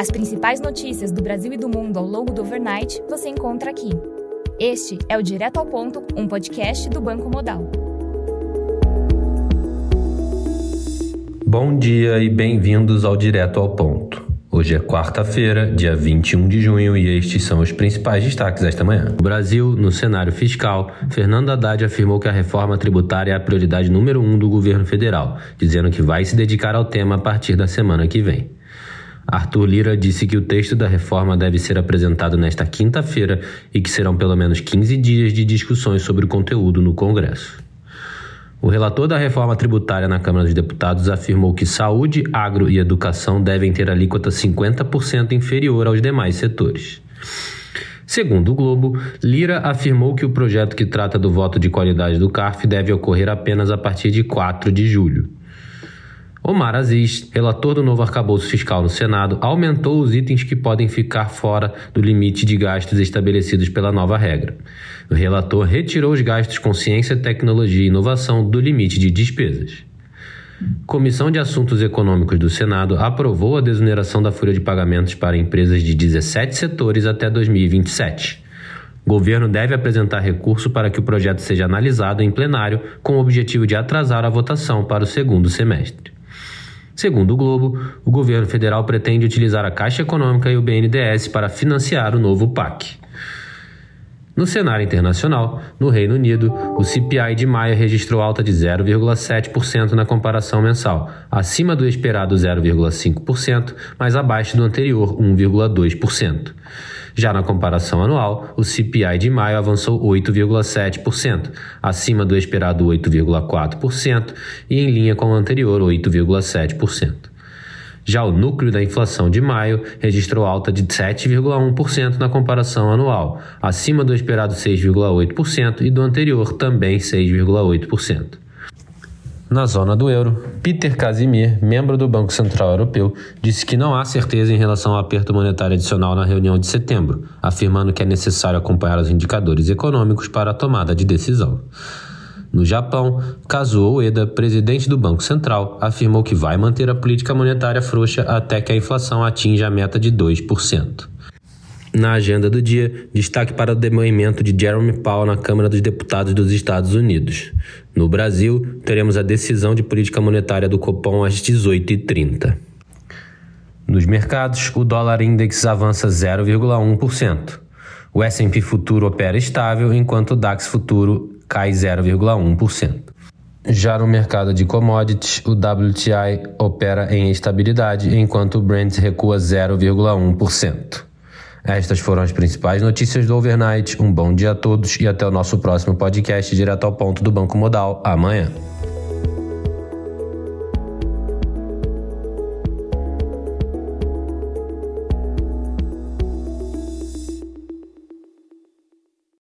As principais notícias do Brasil e do mundo ao longo do overnight você encontra aqui. Este é o Direto ao Ponto, um podcast do Banco Modal. Bom dia e bem-vindos ao Direto ao Ponto. Hoje é quarta-feira, dia 21 de junho, e estes são os principais destaques desta manhã. No Brasil, no cenário fiscal, Fernando Haddad afirmou que a reforma tributária é a prioridade número um do governo federal, dizendo que vai se dedicar ao tema a partir da semana que vem. Arthur Lira disse que o texto da reforma deve ser apresentado nesta quinta-feira e que serão pelo menos 15 dias de discussões sobre o conteúdo no Congresso. O relator da reforma tributária na Câmara dos Deputados afirmou que saúde, agro e educação devem ter alíquota 50% inferior aos demais setores. Segundo o Globo, Lira afirmou que o projeto que trata do voto de qualidade do CARF deve ocorrer apenas a partir de 4 de julho. Omar Aziz, relator do novo arcabouço fiscal no Senado, aumentou os itens que podem ficar fora do limite de gastos estabelecidos pela nova regra. O relator retirou os gastos com ciência, tecnologia e inovação do limite de despesas. Comissão de Assuntos Econômicos do Senado aprovou a desoneração da folha de pagamentos para empresas de 17 setores até 2027. O governo deve apresentar recurso para que o projeto seja analisado em plenário com o objetivo de atrasar a votação para o segundo semestre. Segundo o Globo, o governo federal pretende utilizar a Caixa Econômica e o BNDES para financiar o novo PAC. No cenário internacional, no Reino Unido, o CPI de maio registrou alta de 0,7% na comparação mensal, acima do esperado 0,5%, mas abaixo do anterior 1,2%. Já na comparação anual, o CPI de maio avançou 8,7%, acima do esperado 8,4% e em linha com o anterior 8,7%. Já o núcleo da inflação de maio registrou alta de 7,1% na comparação anual, acima do esperado 6,8% e do anterior também 6,8%. Na zona do euro, Peter Casimir, membro do Banco Central Europeu, disse que não há certeza em relação ao aperto monetário adicional na reunião de setembro, afirmando que é necessário acompanhar os indicadores econômicos para a tomada de decisão. No Japão, Kazuo Ueda, presidente do Banco Central, afirmou que vai manter a política monetária frouxa até que a inflação atinja a meta de 2%. Na agenda do dia, destaque para o depoimento de Jeremy Powell na Câmara dos Deputados dos Estados Unidos. No Brasil, teremos a decisão de política monetária do Copom às 18h30. Nos mercados, o dólar index avança 0,1%. O S&P futuro opera estável, enquanto o DAX futuro cai 0,1%. Já no mercado de commodities, o WTI opera em estabilidade, enquanto o Brent recua 0,1%. Estas foram as principais notícias do Overnight. Um bom dia a todos e até o nosso próximo podcast direto ao ponto do Banco Modal amanhã.